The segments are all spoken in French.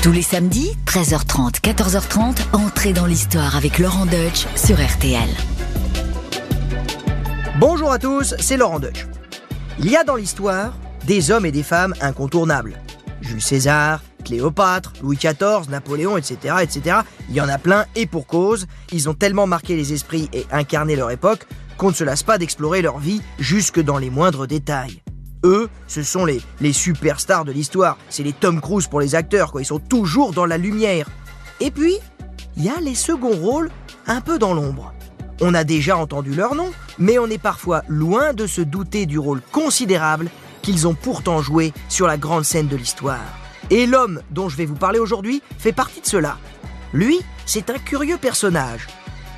Tous les samedis, 13h30, 14h30, entrez dans l'histoire avec Laurent Deutsch sur RTL. Bonjour à tous, c'est Laurent Deutsch. Il y a dans l'histoire des hommes et des femmes incontournables. Jules César, Cléopâtre, Louis XIV, Napoléon, etc., etc. Il y en a plein et pour cause. Ils ont tellement marqué les esprits et incarné leur époque qu'on ne se lasse pas d'explorer leur vie jusque dans les moindres détails. Eux, ce sont les, superstars de l'histoire. C'est les Tom Cruise pour les acteurs, quoi. Ils sont toujours dans la lumière. Et puis, il y a les seconds rôles un peu dans l'ombre. On a déjà entendu leur nom, mais on est parfois loin de se douter du rôle considérable qu'ils ont pourtant joué sur la grande scène de l'histoire. Et l'homme dont je vais vous parler aujourd'hui fait partie de cela. Lui, c'est un curieux personnage.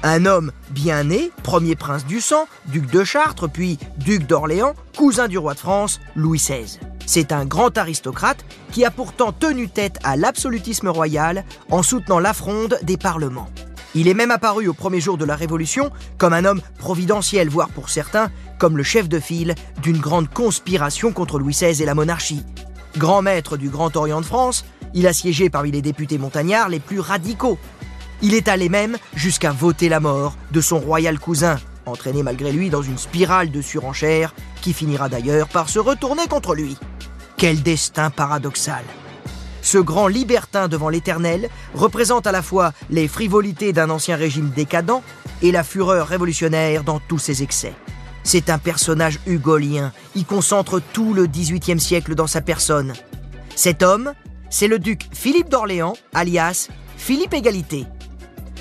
Un homme bien né, premier prince du sang, duc de Chartres, puis duc d'Orléans, cousin du roi de France, Louis XVI. C'est un grand aristocrate qui a pourtant tenu tête à l'absolutisme royal en soutenant la fronde des parlements. Il est même apparu au premier jour de la Révolution comme un homme providentiel, voire pour certains comme le chef de file d'une grande conspiration contre Louis XVI et la monarchie. Grand maître du Grand Orient de France, il a siégé parmi les députés montagnards les plus radicaux. Il est allé même jusqu'à voter la mort de son royal cousin, entraîné malgré lui dans une spirale de surenchère qui finira d'ailleurs par se retourner contre lui. Quel destin paradoxal ce grand libertin devant l'éternel représente à la fois les frivolités d'un ancien régime décadent et la fureur révolutionnaire dans tous ses excès. C'est un personnage hugolien, il concentre tout le XVIIIe siècle dans sa personne. Cet homme, c'est le duc Philippe d'Orléans, alias Philippe Égalité.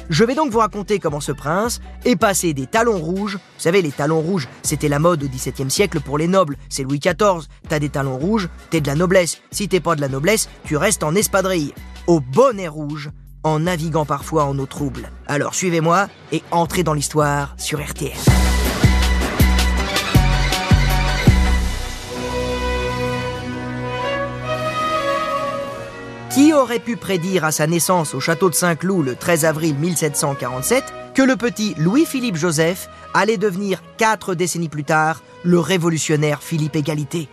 Je vais donc vous raconter comment ce prince est passé des talons rouges. Vous savez, les talons rouges, c'était la mode au XVIIe siècle pour les nobles. C'est Louis XIV. T'as des talons rouges, t'es de la noblesse. Si t'es pas de la noblesse, tu restes en espadrille. Au bonnet rouge, en naviguant parfois en eau trouble. Alors suivez-moi et entrez dans l'histoire sur RTL. Qui aurait pu prédire à sa naissance au château de Saint-Cloud le 13 avril 1747 que le petit Louis-Philippe Joseph allait devenir quatre décennies plus tard le révolutionnaire Philippe Égalité?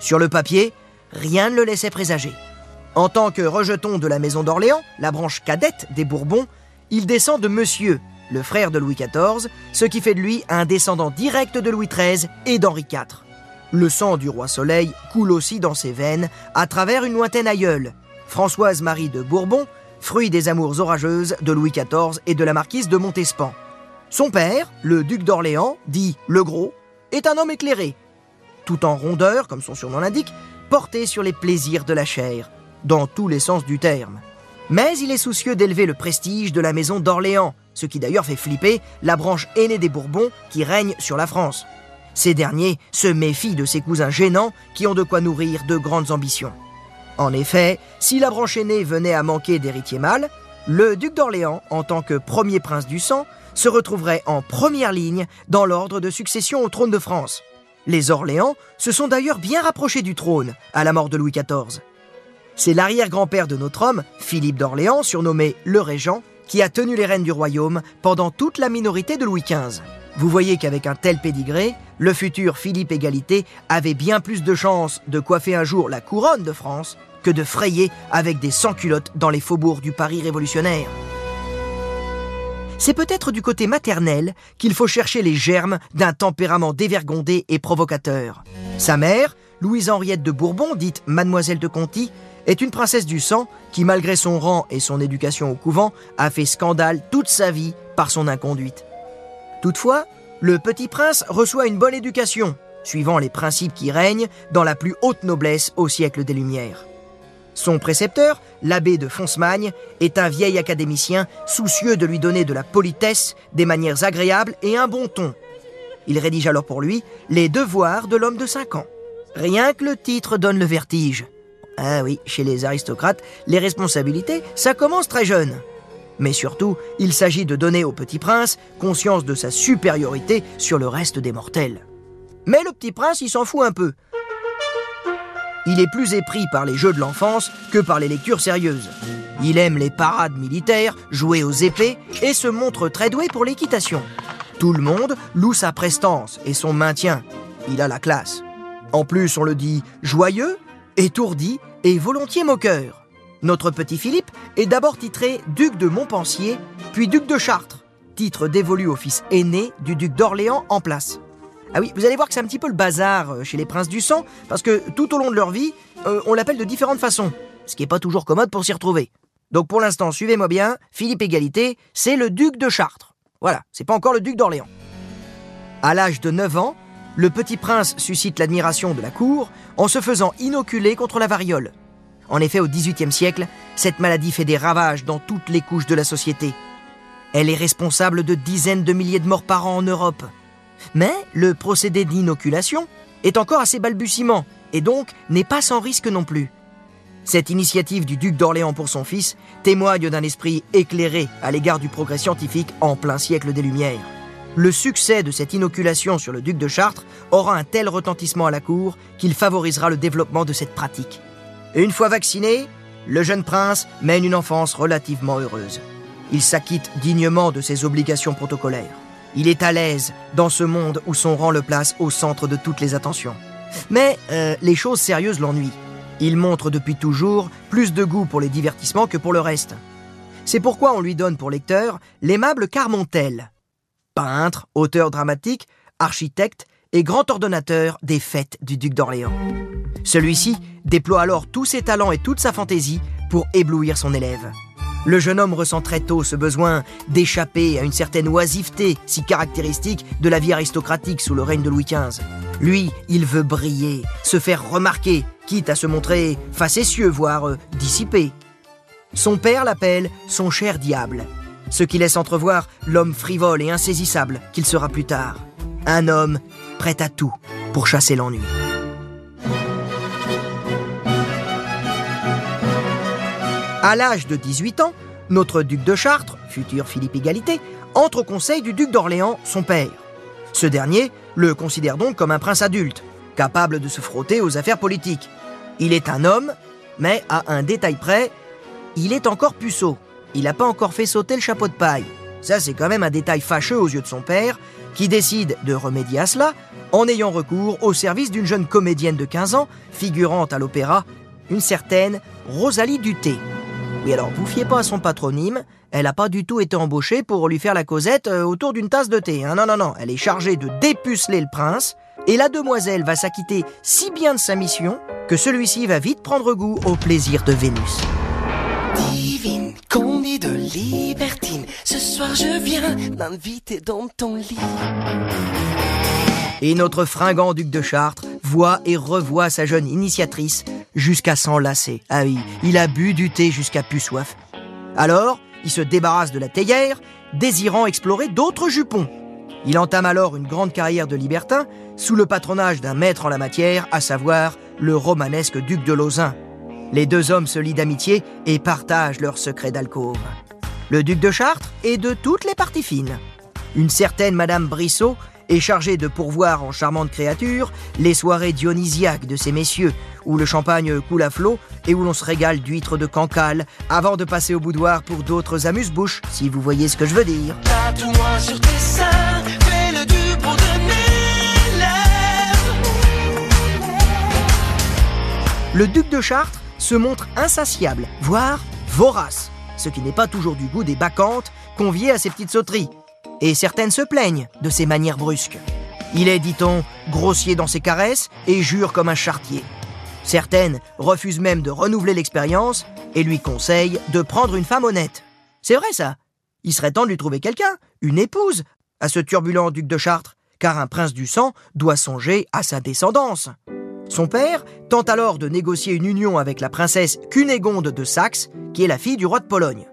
Sur le papier, rien ne le laissait présager. En tant que rejeton de la maison d'Orléans, la branche cadette des Bourbons, il descend de Monsieur, le frère de Louis XIV, ce qui fait de lui un descendant direct de Louis XIII et d'Henri IV. Le sang du roi Soleil coule aussi dans ses veines à travers une lointaine aïeule, Françoise Marie de Bourbon, fruit des amours orageuses de Louis XIV et de la marquise de Montespan. Son père, le duc d'Orléans, dit le Gros, est un homme éclairé, tout en rondeur, comme son surnom l'indique, porté sur les plaisirs de la chair, dans tous les sens du terme. Mais il est soucieux d'élever le prestige de la maison d'Orléans, ce qui d'ailleurs fait flipper la branche aînée des Bourbons qui règne sur la France. Ces derniers se méfient de ses cousins gênants qui ont de quoi nourrir de grandes ambitions. En effet, si la branche aînée venait à manquer d'héritier mâle, le duc d'Orléans, en tant que premier prince du sang, se retrouverait en première ligne dans l'ordre de succession au trône de France. Les Orléans se sont d'ailleurs bien rapprochés du trône à la mort de Louis XIV. C'est l'arrière-grand-père de notre homme, Philippe d'Orléans, surnommé le Régent, qui a tenu les rênes du royaume pendant toute la minorité de Louis XV. Vous voyez qu'avec un tel pédigré, le futur Philippe Égalité avait bien plus de chances de coiffer un jour la couronne de France que de frayer avec des sans-culottes dans les faubourgs du Paris révolutionnaire. C'est peut-être du côté maternel qu'il faut chercher les germes d'un tempérament dévergondé et provocateur. Sa mère, Louise-Henriette de Bourbon, dite Mademoiselle de Conti, est une princesse du sang qui, malgré son rang et son éducation au couvent, a fait scandale toute sa vie par son inconduite. Toutefois, le petit prince reçoit une bonne éducation, suivant les principes qui règnent dans la plus haute noblesse au siècle des Lumières. Son précepteur, l'abbé de Foncemagne, est un vieil académicien soucieux de lui donner de la politesse, des manières agréables et un bon ton. Il rédige alors pour lui les devoirs de l'homme de 5 ans. Rien que le titre donne le vertige. Ah oui, chez les aristocrates, les responsabilités, ça commence très jeune. Mais surtout, il s'agit de donner au petit prince conscience de sa supériorité sur le reste des mortels. Mais le petit prince, il s'en fout un peu. Il est plus épris par les jeux de l'enfance que par les lectures sérieuses. Il aime les parades militaires, jouer aux épées et se montre très doué pour l'équitation. Tout le monde loue sa prestance et son maintien. Il a la classe. En plus, on le dit joyeux, étourdi et volontiers moqueur. Notre petit Philippe est d'abord titré duc de Montpensier, puis duc de Chartres, titre dévolu au fils aîné du duc d'Orléans en place. Ah oui, vous allez voir que c'est un petit peu le bazar euh, chez les princes du sang, parce que tout au long de leur vie, euh, on l'appelle de différentes façons, ce qui n'est pas toujours commode pour s'y retrouver. Donc pour l'instant, suivez-moi bien, Philippe Égalité, c'est le duc de Chartres. Voilà, c'est pas encore le duc d'Orléans. À l'âge de 9 ans, le petit prince suscite l'admiration de la cour en se faisant inoculer contre la variole. En effet, au XVIIIe siècle, cette maladie fait des ravages dans toutes les couches de la société. Elle est responsable de dizaines de milliers de morts par an en Europe. Mais le procédé d'inoculation est encore assez balbutiement et donc n'est pas sans risque non plus. Cette initiative du duc d'Orléans pour son fils témoigne d'un esprit éclairé à l'égard du progrès scientifique en plein siècle des Lumières le succès de cette inoculation sur le duc de Chartres aura un tel retentissement à la cour qu'il favorisera le développement de cette pratique. une fois vacciné, le jeune prince mène une enfance relativement heureuse. Il s'acquitte dignement de ses obligations protocolaires. Il est à l'aise dans ce monde où son rang le place au centre de toutes les attentions. Mais euh, les choses sérieuses l'ennuient. Il montre depuis toujours plus de goût pour les divertissements que pour le reste. C'est pourquoi on lui donne pour lecteur l'aimable Carmontel, peintre, auteur dramatique, architecte et grand ordonnateur des fêtes du duc d'Orléans. Celui-ci déploie alors tous ses talents et toute sa fantaisie pour éblouir son élève. Le jeune homme ressent très tôt ce besoin d'échapper à une certaine oisiveté si caractéristique de la vie aristocratique sous le règne de Louis XV. Lui, il veut briller, se faire remarquer, quitte à se montrer facétieux, voire euh, dissipé. Son père l'appelle son cher diable, ce qui laisse entrevoir l'homme frivole et insaisissable qu'il sera plus tard. Un homme prêt à tout pour chasser l'ennui. À l'âge de 18 ans, notre duc de Chartres, futur Philippe Égalité, entre au conseil du duc d'Orléans, son père. Ce dernier le considère donc comme un prince adulte, capable de se frotter aux affaires politiques. Il est un homme, mais à un détail près, il est encore puceau il n'a pas encore fait sauter le chapeau de paille. Ça, c'est quand même un détail fâcheux aux yeux de son père, qui décide de remédier à cela en ayant recours au service d'une jeune comédienne de 15 ans, figurant à l'opéra, une certaine Rosalie Duté. Oui, alors, vous fiez pas à son patronyme, elle n'a pas du tout été embauchée pour lui faire la causette euh, autour d'une tasse de thé. Hein. Non, non, non, elle est chargée de dépuceler le prince, et la demoiselle va s'acquitter si bien de sa mission que celui-ci va vite prendre goût au plaisir de Vénus de libertine. Ce soir, je viens m'inviter dans ton lit. Et notre fringant duc de Chartres voit et revoit sa jeune initiatrice jusqu'à s'enlacer. Ah oui, il a bu du thé jusqu'à plus soif. Alors, il se débarrasse de la théière, désirant explorer d'autres jupons. Il entame alors une grande carrière de libertin sous le patronage d'un maître en la matière, à savoir le romanesque duc de Lauzun. Les deux hommes se lient d'amitié et partagent leurs secrets d'alcôve. Le duc de Chartres est de toutes les parties fines. Une certaine Madame Brissot est chargée de pourvoir en charmantes créatures les soirées dionysiaques de ces messieurs, où le champagne coule à flot et où l'on se régale d'huîtres de cancale, avant de passer au boudoir pour d'autres amuse-bouches, si vous voyez ce que je veux dire. Le duc de Chartres se montre insatiable, voire vorace, ce qui n'est pas toujours du goût des bacchantes conviées à ces petites sauteries. Et certaines se plaignent de ses manières brusques. Il est, dit-on, grossier dans ses caresses et jure comme un chartier. Certaines refusent même de renouveler l'expérience et lui conseillent de prendre une femme honnête. C'est vrai ça. Il serait temps de lui trouver quelqu'un, une épouse, à ce turbulent duc de Chartres, car un prince du sang doit songer à sa descendance. Son père tente alors de négocier une union avec la princesse Cunégonde de Saxe, qui est la fille du roi de Pologne.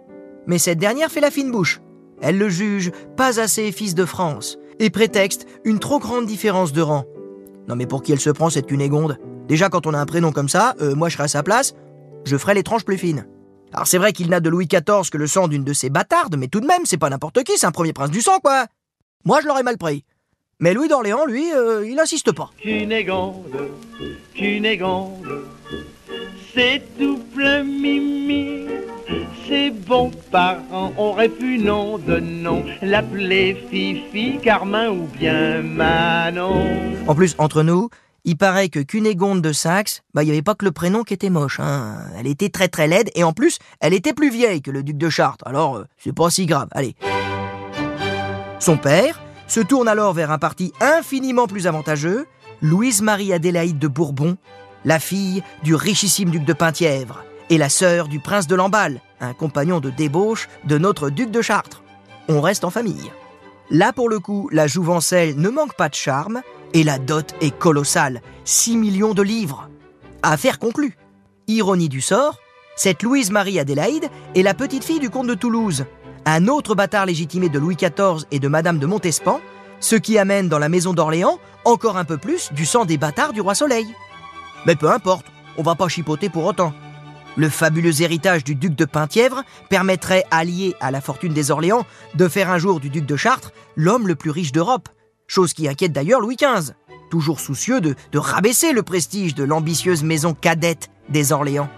Mais cette dernière fait la fine bouche. Elle le juge pas assez fils de France et prétexte une trop grande différence de rang. Non mais pour qui elle se prend cette Cunégonde? Déjà quand on a un prénom comme ça, euh, moi je serais à sa place, je ferais les tranches plus fines. Alors c'est vrai qu'il n'a de Louis XIV que le sang d'une de ses bâtardes, mais tout de même c'est pas n'importe qui, c'est un premier prince du sang quoi. Moi je l'aurais mal pris. Mais Louis d'Orléans, lui, euh, il n'insiste pas. Cunégonde, Cunégonde, c'est tout plein mimi. Ses bons parents auraient pu nom de nom l'appeler Fifi, Carmin ou bien Manon. En plus, entre nous, Il paraît que Cunégonde de Saxe, bah, il n'y avait pas que le prénom qui était moche. Hein. Elle était très très laide et en plus, elle était plus vieille que le duc de Chartres. Alors, euh, c'est pas si grave. Allez. Son père se tourne alors vers un parti infiniment plus avantageux, Louise-Marie Adélaïde de Bourbon, la fille du richissime duc de Penthièvre et la sœur du prince de Lamballe, un compagnon de débauche de notre duc de Chartres. On reste en famille. Là, pour le coup, la jouvencelle ne manque pas de charme et la dot est colossale 6 millions de livres. Affaire conclue. Ironie du sort, cette Louise-Marie Adélaïde est la petite fille du comte de Toulouse, un autre bâtard légitimé de Louis XIV et de Madame de Montespan, ce qui amène dans la maison d'Orléans encore un peu plus du sang des bâtards du roi Soleil. Mais peu importe, on va pas chipoter pour autant. Le fabuleux héritage du duc de Penthièvre permettrait, allié à la fortune des Orléans, de faire un jour du duc de Chartres l'homme le plus riche d'Europe. Chose qui inquiète d'ailleurs Louis XV, toujours soucieux de, de rabaisser le prestige de l'ambitieuse maison cadette des Orléans.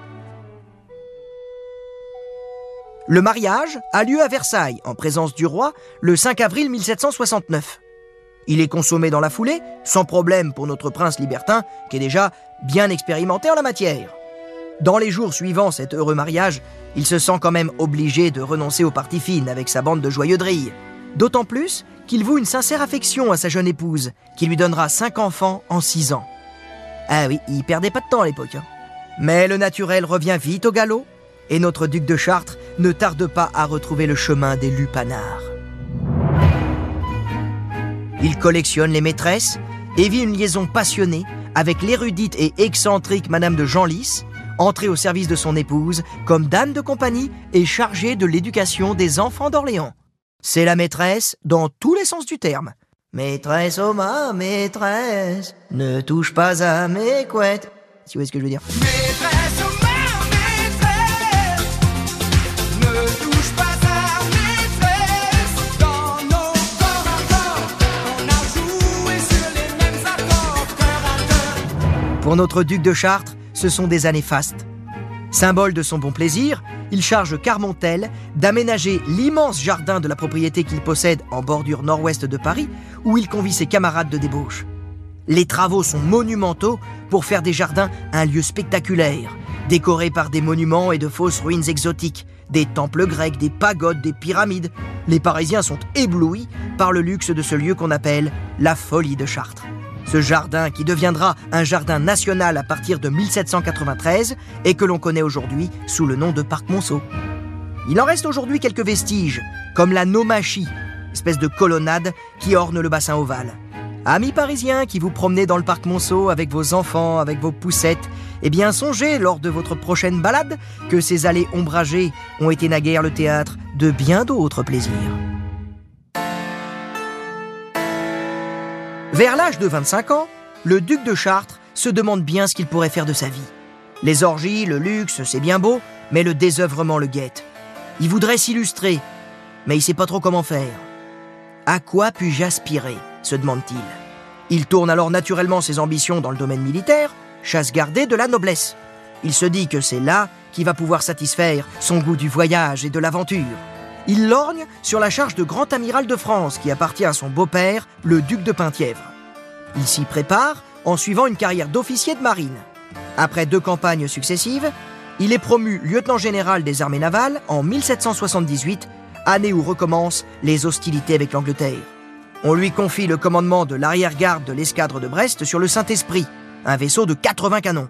Le mariage a lieu à Versailles, en présence du roi, le 5 avril 1769. Il est consommé dans la foulée, sans problème pour notre prince libertin, qui est déjà bien expérimenté en la matière. Dans les jours suivant cet heureux mariage, il se sent quand même obligé de renoncer aux parties fines avec sa bande de joyeux drilles. D'autant plus qu'il voue une sincère affection à sa jeune épouse, qui lui donnera cinq enfants en six ans. Ah oui, il perdait pas de temps à l'époque. Hein. Mais le naturel revient vite au galop, et notre duc de Chartres ne tarde pas à retrouver le chemin des lupanards. Il collectionne les maîtresses et vit une liaison passionnée avec l'érudite et excentrique Madame de Genlis, entrée au service de son épouse comme dame de compagnie et chargée de l'éducation des enfants d'Orléans. C'est la maîtresse dans tous les sens du terme. Maîtresse, oh ma maîtresse, ne touche pas à mes couettes. Vous voyez ce que je veux dire? Pour notre duc de Chartres, ce sont des années fastes. Symbole de son bon plaisir, il charge Carmontel d'aménager l'immense jardin de la propriété qu'il possède en bordure nord-ouest de Paris, où il convie ses camarades de débauche. Les travaux sont monumentaux pour faire des jardins un lieu spectaculaire, décoré par des monuments et de fausses ruines exotiques, des temples grecs, des pagodes, des pyramides. Les Parisiens sont éblouis par le luxe de ce lieu qu'on appelle la folie de Chartres. Ce jardin, qui deviendra un jardin national à partir de 1793 et que l'on connaît aujourd'hui sous le nom de Parc Monceau. Il en reste aujourd'hui quelques vestiges, comme la nomachie, espèce de colonnade qui orne le bassin ovale. Amis parisiens qui vous promenez dans le parc Monceau avec vos enfants, avec vos poussettes, eh bien songez lors de votre prochaine balade que ces allées ombragées ont été naguère le théâtre de bien d'autres plaisirs. Vers l'âge de 25 ans, le duc de Chartres se demande bien ce qu'il pourrait faire de sa vie. Les orgies, le luxe, c'est bien beau, mais le désœuvrement le guette. Il voudrait s'illustrer, mais il sait pas trop comment faire. À quoi puis-je aspirer se demande-t-il. Il tourne alors naturellement ses ambitions dans le domaine militaire, chasse gardée de la noblesse. Il se dit que c'est là qu'il va pouvoir satisfaire son goût du voyage et de l'aventure. Il lorgne sur la charge de grand amiral de France qui appartient à son beau-père, le duc de Penthièvre. Il s'y prépare en suivant une carrière d'officier de marine. Après deux campagnes successives, il est promu lieutenant général des armées navales en 1778, année où recommencent les hostilités avec l'Angleterre. On lui confie le commandement de l'arrière-garde de l'escadre de Brest sur le Saint-Esprit, un vaisseau de 80 canons.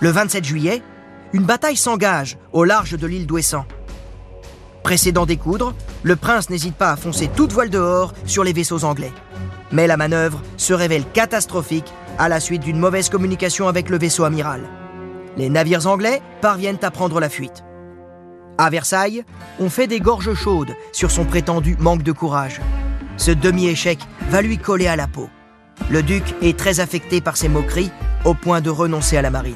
Le 27 juillet, une bataille s'engage au large de l'île d'Ouessant. Précédant découdre, le prince n'hésite pas à foncer toute voile dehors sur les vaisseaux anglais. Mais la manœuvre se révèle catastrophique à la suite d'une mauvaise communication avec le vaisseau amiral. Les navires anglais parviennent à prendre la fuite. À Versailles, on fait des gorges chaudes sur son prétendu manque de courage. Ce demi-échec va lui coller à la peau. Le duc est très affecté par ces moqueries au point de renoncer à la marine.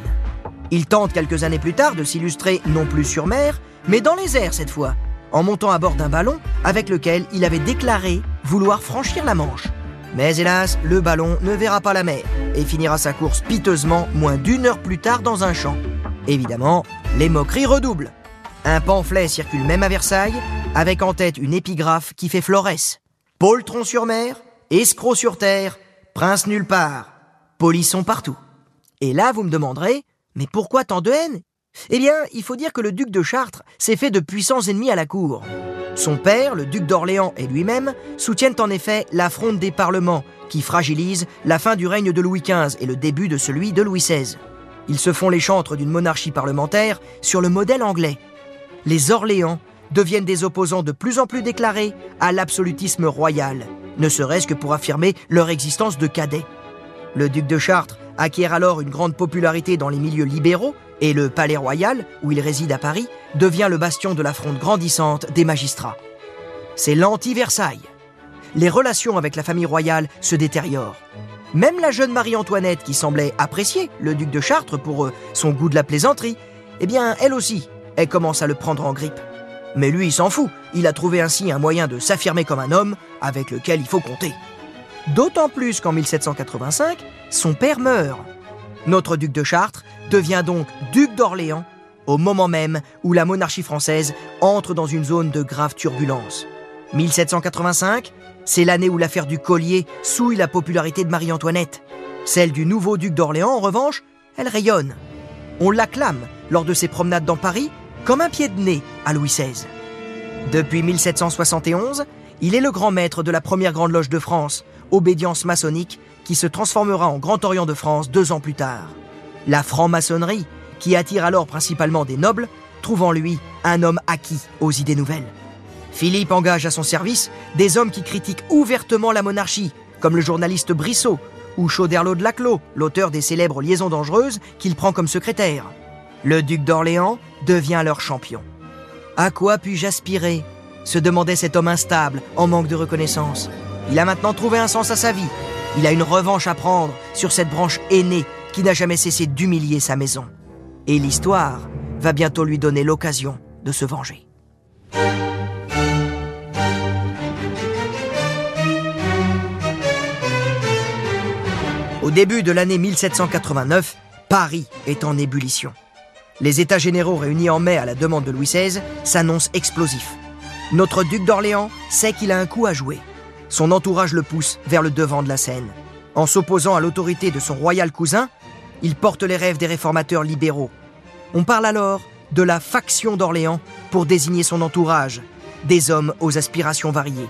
Il tente quelques années plus tard de s'illustrer non plus sur mer, mais dans les airs cette fois, en montant à bord d'un ballon avec lequel il avait déclaré vouloir franchir la Manche. Mais hélas, le ballon ne verra pas la mer et finira sa course piteusement moins d'une heure plus tard dans un champ. Évidemment, les moqueries redoublent. Un pamphlet circule même à Versailles, avec en tête une épigraphe qui fait florès. Poltron sur mer, escroc sur terre, prince nulle part. Polissons partout. Et là, vous me demanderez, mais pourquoi tant de haine? Eh bien, il faut dire que le duc de Chartres s'est fait de puissants ennemis à la cour. Son père, le duc d'Orléans et lui-même soutiennent en effet la des parlements qui fragilise la fin du règne de Louis XV et le début de celui de Louis XVI. Ils se font les chantres d'une monarchie parlementaire sur le modèle anglais. Les Orléans deviennent des opposants de plus en plus déclarés à l'absolutisme royal, ne serait-ce que pour affirmer leur existence de cadets. Le duc de Chartres acquiert alors une grande popularité dans les milieux libéraux et le palais royal, où il réside à Paris, devient le bastion de la fronde grandissante des magistrats. C'est l'anti-Versailles. Les relations avec la famille royale se détériorent. Même la jeune Marie-Antoinette, qui semblait apprécier le duc de Chartres pour euh, son goût de la plaisanterie, eh bien, elle aussi, elle commence à le prendre en grippe. Mais lui, il s'en fout. Il a trouvé ainsi un moyen de s'affirmer comme un homme avec lequel il faut compter. D'autant plus qu'en 1785, son père meurt. Notre duc de Chartres devient donc duc d'Orléans au moment même où la monarchie française entre dans une zone de grave turbulence. 1785, c'est l'année où l'affaire du collier souille la popularité de Marie-Antoinette. Celle du nouveau duc d'Orléans, en revanche, elle rayonne. On l'acclame lors de ses promenades dans Paris comme un pied de nez à Louis XVI. Depuis 1771, il est le grand maître de la première grande loge de France, obédience maçonnique, qui se transformera en Grand Orient de France deux ans plus tard. La franc-maçonnerie, qui attire alors principalement des nobles, trouve en lui un homme acquis aux idées nouvelles. Philippe engage à son service des hommes qui critiquent ouvertement la monarchie, comme le journaliste Brissot ou Chauderlot de Laclos, l'auteur des célèbres Liaisons dangereuses qu'il prend comme secrétaire. Le duc d'Orléans devient leur champion. À quoi puis-je aspirer? se demandait cet homme instable, en manque de reconnaissance. Il a maintenant trouvé un sens à sa vie. Il a une revanche à prendre sur cette branche aînée qui n'a jamais cessé d'humilier sa maison. Et l'histoire va bientôt lui donner l'occasion de se venger. Au début de l'année 1789, Paris est en ébullition. Les États généraux réunis en mai à la demande de Louis XVI s'annoncent explosifs. Notre duc d'Orléans sait qu'il a un coup à jouer. Son entourage le pousse vers le devant de la scène. En s'opposant à l'autorité de son royal cousin, il porte les rêves des réformateurs libéraux. On parle alors de la faction d'Orléans pour désigner son entourage, des hommes aux aspirations variées.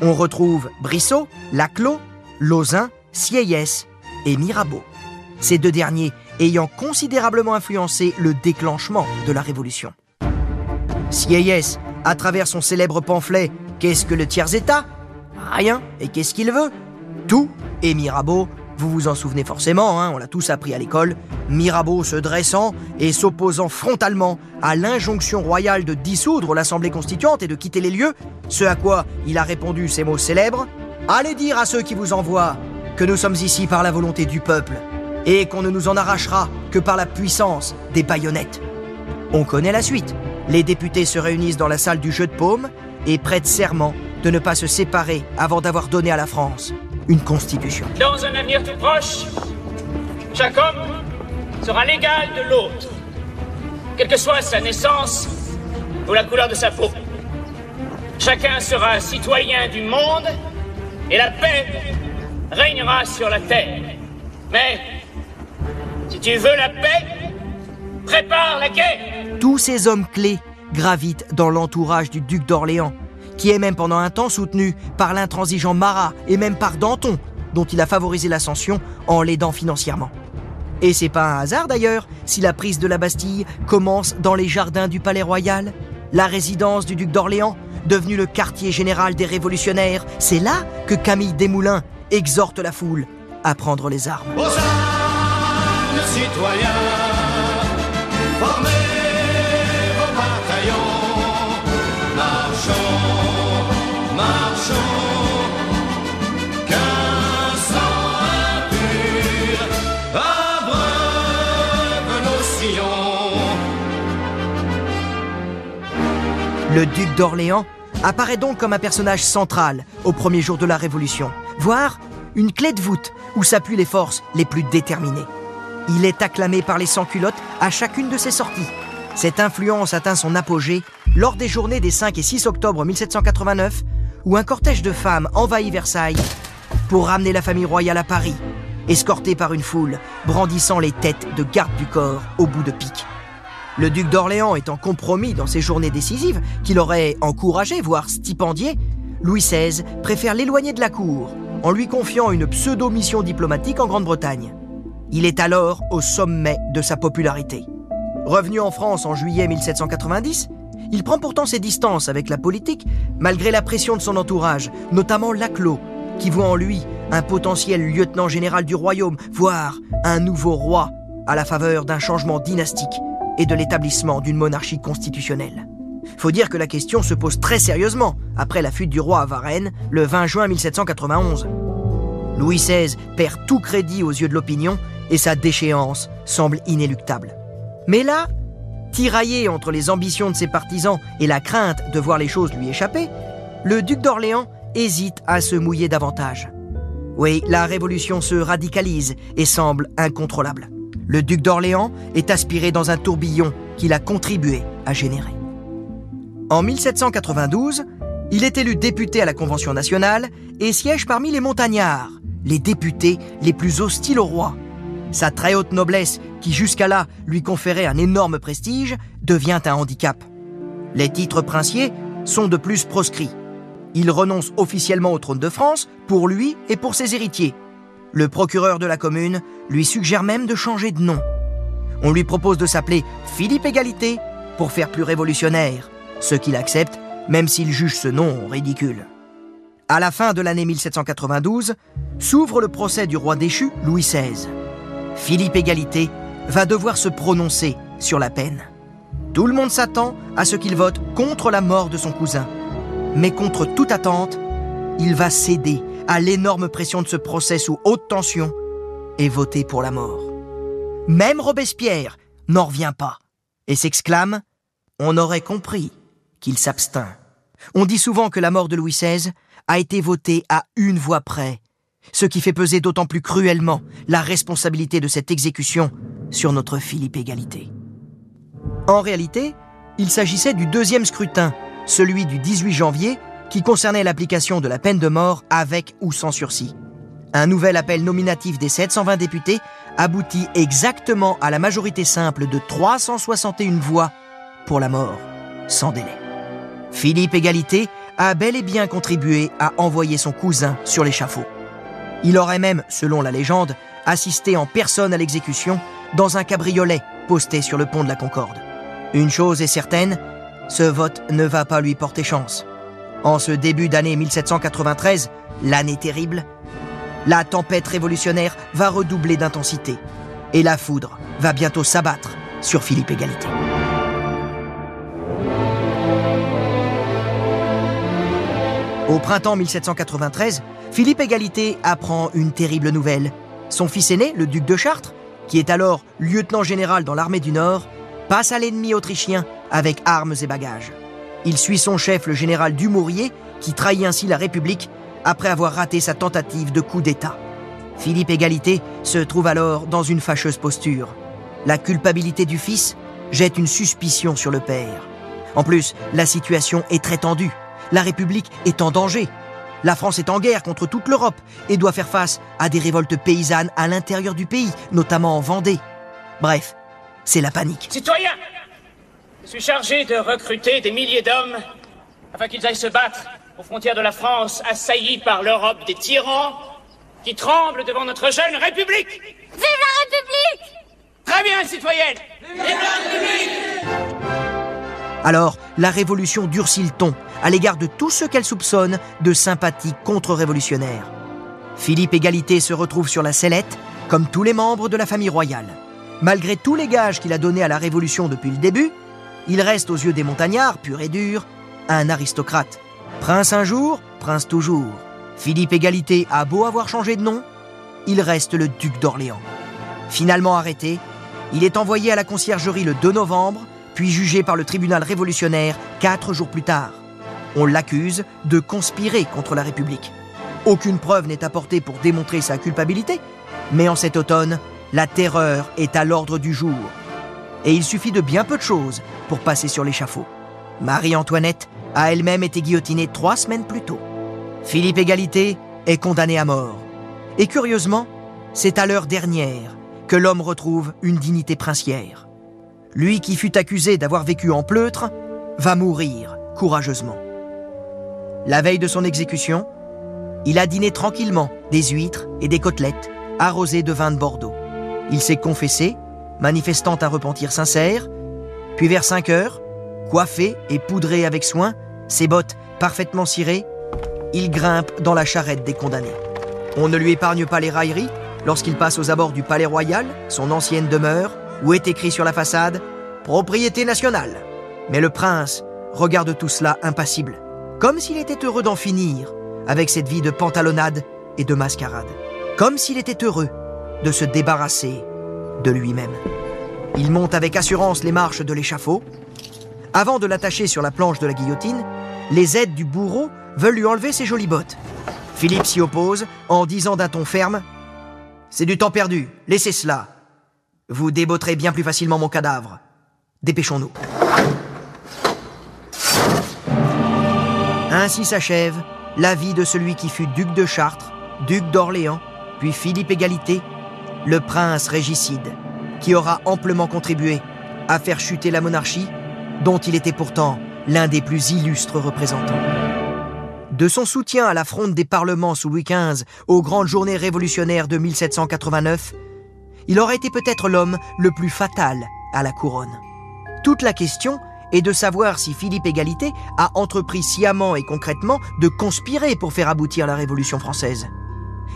On retrouve Brissot, Laclos, Lauzun, Sieyès et Mirabeau. Ces deux derniers ayant considérablement influencé le déclenchement de la Révolution. Sieyès, à travers son célèbre pamphlet Qu'est-ce que le tiers-État? Rien. Et qu'est-ce qu'il veut Tout. Et Mirabeau, vous vous en souvenez forcément, hein, on l'a tous appris à l'école, Mirabeau se dressant et s'opposant frontalement à l'injonction royale de dissoudre l'Assemblée constituante et de quitter les lieux, ce à quoi il a répondu ces mots célèbres Allez dire à ceux qui vous envoient que nous sommes ici par la volonté du peuple et qu'on ne nous en arrachera que par la puissance des baïonnettes. On connaît la suite. Les députés se réunissent dans la salle du jeu de paume et prêtent serment de ne pas se séparer avant d'avoir donné à la France une constitution. Dans un avenir tout proche, chaque homme sera l'égal de l'autre, quelle que soit sa naissance ou la couleur de sa peau. Chacun sera citoyen du monde et la paix régnera sur la terre. Mais si tu veux la paix, prépare la guerre. Tous ces hommes clés gravitent dans l'entourage du duc d'Orléans, qui est même pendant un temps soutenu par l'intransigeant Marat et même par Danton, dont il a favorisé l'ascension en l'aidant financièrement. Et c'est pas un hasard d'ailleurs si la prise de la Bastille commence dans les jardins du Palais Royal, la résidence du duc d'Orléans, devenu le quartier général des révolutionnaires. C'est là que Camille Desmoulins exhorte la foule à prendre les armes. Le duc d'Orléans apparaît donc comme un personnage central au premier jour de la Révolution, voire une clé de voûte où s'appuient les forces les plus déterminées. Il est acclamé par les sans-culottes à chacune de ses sorties. Cette influence atteint son apogée lors des journées des 5 et 6 octobre 1789, où un cortège de femmes envahit Versailles pour ramener la famille royale à Paris, escorté par une foule, brandissant les têtes de garde du corps au bout de pique. Le duc d'Orléans étant compromis dans ces journées décisives, qu'il aurait encouragé, voire stipendié, Louis XVI préfère l'éloigner de la cour, en lui confiant une pseudo-mission diplomatique en Grande-Bretagne. Il est alors au sommet de sa popularité. Revenu en France en juillet 1790, il prend pourtant ses distances avec la politique, malgré la pression de son entourage, notamment Laclos, qui voit en lui un potentiel lieutenant général du royaume, voire un nouveau roi, à la faveur d'un changement dynastique et de l'établissement d'une monarchie constitutionnelle. Faut dire que la question se pose très sérieusement après la fuite du roi à Varennes le 20 juin 1791. Louis XVI perd tout crédit aux yeux de l'opinion et sa déchéance semble inéluctable. Mais là, tiraillé entre les ambitions de ses partisans et la crainte de voir les choses lui échapper, le duc d'Orléans hésite à se mouiller davantage. Oui, la révolution se radicalise et semble incontrôlable. Le duc d'Orléans est aspiré dans un tourbillon qu'il a contribué à générer. En 1792, il est élu député à la Convention nationale et siège parmi les montagnards, les députés les plus hostiles au roi. Sa très haute noblesse, qui jusqu'à là lui conférait un énorme prestige, devient un handicap. Les titres princiers sont de plus proscrits. Il renonce officiellement au trône de France pour lui et pour ses héritiers. Le procureur de la commune lui suggère même de changer de nom. On lui propose de s'appeler Philippe Égalité pour faire plus révolutionnaire, ce qu'il accepte même s'il juge ce nom ridicule. À la fin de l'année 1792, s'ouvre le procès du roi déchu Louis XVI. Philippe Égalité va devoir se prononcer sur la peine. Tout le monde s'attend à ce qu'il vote contre la mort de son cousin. Mais contre toute attente, il va céder à l'énorme pression de ce procès sous haute tension et voter pour la mort. Même Robespierre n'en revient pas et s'exclame ⁇ On aurait compris qu'il s'abstint. On dit souvent que la mort de Louis XVI a été votée à une voix près, ce qui fait peser d'autant plus cruellement la responsabilité de cette exécution sur notre Philippe Égalité. En réalité, il s'agissait du deuxième scrutin, celui du 18 janvier, qui concernait l'application de la peine de mort avec ou sans sursis. Un nouvel appel nominatif des 720 députés aboutit exactement à la majorité simple de 361 voix pour la mort, sans délai. Philippe Égalité a bel et bien contribué à envoyer son cousin sur l'échafaud. Il aurait même, selon la légende, assisté en personne à l'exécution dans un cabriolet posté sur le pont de la Concorde. Une chose est certaine, ce vote ne va pas lui porter chance. En ce début d'année 1793, l'année terrible, la tempête révolutionnaire va redoubler d'intensité et la foudre va bientôt s'abattre sur Philippe Égalité. Au printemps 1793, Philippe Égalité apprend une terrible nouvelle. Son fils aîné, le duc de Chartres, qui est alors lieutenant général dans l'armée du Nord, passe à l'ennemi autrichien avec armes et bagages. Il suit son chef, le général Dumouriez, qui trahit ainsi la République après avoir raté sa tentative de coup d'État. Philippe Égalité se trouve alors dans une fâcheuse posture. La culpabilité du fils jette une suspicion sur le père. En plus, la situation est très tendue. La République est en danger. La France est en guerre contre toute l'Europe et doit faire face à des révoltes paysannes à l'intérieur du pays, notamment en Vendée. Bref, c'est la panique. Citoyens, je suis chargé de recruter des milliers d'hommes afin qu'ils aillent se battre aux frontières de la France, assaillis par l'Europe des tyrans qui tremblent devant notre jeune République. Vive la République Très bien, citoyenne Alors, la révolution durcit le ton à l'égard de tous ceux qu'elle soupçonne de sympathie contre-révolutionnaire. Philippe Égalité se retrouve sur la sellette, comme tous les membres de la famille royale. Malgré tous les gages qu'il a donnés à la Révolution depuis le début, il reste aux yeux des montagnards, pur et dur, un aristocrate. Prince un jour, prince toujours. Philippe Égalité a beau avoir changé de nom, il reste le duc d'Orléans. Finalement arrêté, il est envoyé à la conciergerie le 2 novembre, puis jugé par le tribunal révolutionnaire quatre jours plus tard. On l'accuse de conspirer contre la République. Aucune preuve n'est apportée pour démontrer sa culpabilité, mais en cet automne, la terreur est à l'ordre du jour. Et il suffit de bien peu de choses pour passer sur l'échafaud. Marie-Antoinette a elle-même été guillotinée trois semaines plus tôt. Philippe Égalité est condamné à mort. Et curieusement, c'est à l'heure dernière que l'homme retrouve une dignité princière. Lui qui fut accusé d'avoir vécu en pleutre va mourir courageusement. La veille de son exécution, il a dîné tranquillement des huîtres et des côtelettes arrosées de vin de Bordeaux. Il s'est confessé, manifestant un repentir sincère, puis vers 5 heures, coiffé et poudré avec soin, ses bottes parfaitement cirées, il grimpe dans la charrette des condamnés. On ne lui épargne pas les railleries lorsqu'il passe aux abords du Palais Royal, son ancienne demeure, où est écrit sur la façade Propriété nationale. Mais le prince regarde tout cela impassible, comme s'il était heureux d'en finir avec cette vie de pantalonnade et de mascarade, comme s'il était heureux de se débarrasser de lui-même. Il monte avec assurance les marches de l'échafaud. Avant de l'attacher sur la planche de la guillotine, les aides du bourreau veulent lui enlever ses jolies bottes. Philippe s'y oppose en disant d'un ton ferme C'est du temps perdu, laissez cela. Vous débotterez bien plus facilement mon cadavre. Dépêchons-nous. Ainsi s'achève la vie de celui qui fut duc de Chartres, duc d'Orléans, puis Philippe Égalité, le prince régicide, qui aura amplement contribué à faire chuter la monarchie, dont il était pourtant l'un des plus illustres représentants. De son soutien à la fronde des parlements sous Louis XV aux grandes journées révolutionnaires de 1789, il aurait été peut-être l'homme le plus fatal à la couronne. Toute la question est de savoir si Philippe Égalité a entrepris sciemment et concrètement de conspirer pour faire aboutir la Révolution française.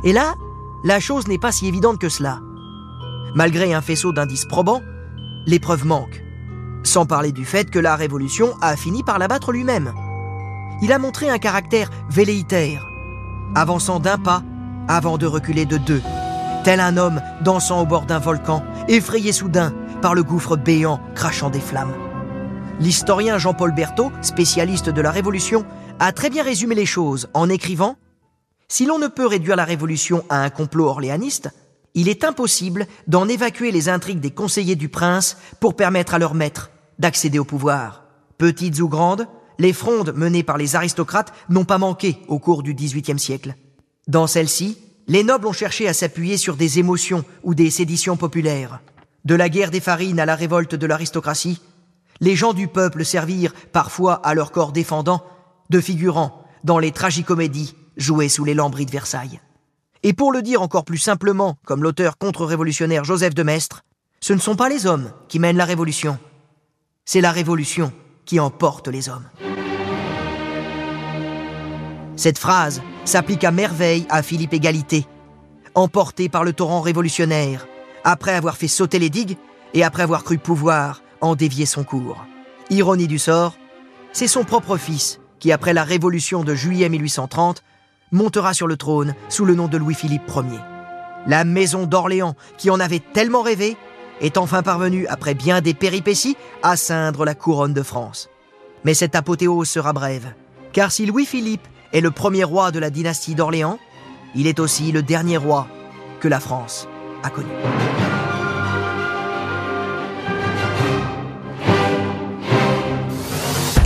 Et là, la chose n'est pas si évidente que cela. Malgré un faisceau d'indices probants, les preuves manquent. Sans parler du fait que la Révolution a fini par l'abattre lui-même. Il a montré un caractère velléitaire, avançant d'un pas avant de reculer de deux, tel un homme dansant au bord d'un volcan, effrayé soudain par le gouffre béant crachant des flammes. L'historien Jean-Paul Berthaud, spécialiste de la Révolution, a très bien résumé les choses en écrivant Si l'on ne peut réduire la Révolution à un complot orléaniste, il est impossible d'en évacuer les intrigues des conseillers du prince pour permettre à leur maître d'accéder au pouvoir. Petites ou grandes, les frondes menées par les aristocrates n'ont pas manqué au cours du XVIIIe siècle. Dans celles-ci, les nobles ont cherché à s'appuyer sur des émotions ou des séditions populaires. De la guerre des farines à la révolte de l'aristocratie, les gens du peuple servirent parfois à leur corps défendant de figurants dans les tragicomédies jouées sous les lambris de Versailles. Et pour le dire encore plus simplement, comme l'auteur contre-révolutionnaire Joseph de Maistre, ce ne sont pas les hommes qui mènent la révolution, c'est la révolution qui emporte les hommes. Cette phrase s'applique à merveille à Philippe Égalité, emporté par le torrent révolutionnaire, après avoir fait sauter les digues et après avoir cru pouvoir en dévier son cours. Ironie du sort, c'est son propre fils qui, après la révolution de juillet 1830, montera sur le trône sous le nom de Louis-Philippe Ier. La maison d'Orléans, qui en avait tellement rêvé, est enfin parvenue, après bien des péripéties, à ceindre la couronne de France. Mais cette apothéose sera brève, car si Louis-Philippe est le premier roi de la dynastie d'Orléans, il est aussi le dernier roi que la France a connu.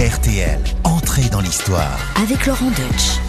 RTL, entrée dans l'histoire. Avec Laurent Deutsch.